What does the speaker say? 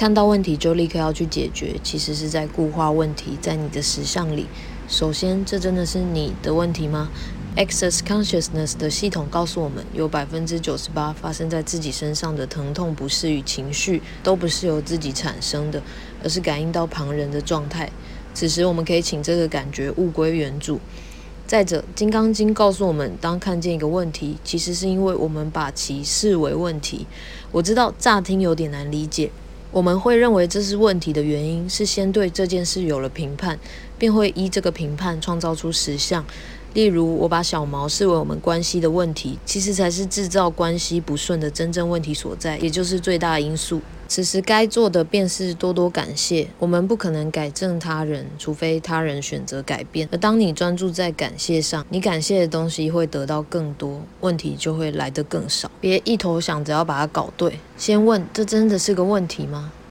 看到问题就立刻要去解决，其实是在固化问题在你的实相里。首先，这真的是你的问题吗？Access Consciousness 的系统告诉我们，有百分之九十八发生在自己身上的疼痛、不适与情绪，都不是由自己产生的，而是感应到旁人的状态。此时，我们可以请这个感觉物归原主。再者，《金刚经》告诉我们，当看见一个问题，其实是因为我们把其视为问题。我知道乍听有点难理解，我们会认为这是问题的原因是先对这件事有了评判，便会依这个评判创造出实相。例如，我把小毛视为我们关系的问题，其实才是制造关系不顺的真正问题所在，也就是最大因素。此时该做的便是多多感谢。我们不可能改正他人，除非他人选择改变。而当你专注在感谢上，你感谢的东西会得到更多，问题就会来得更少。别一头想着要把它搞对，先问：这真的是个问题吗？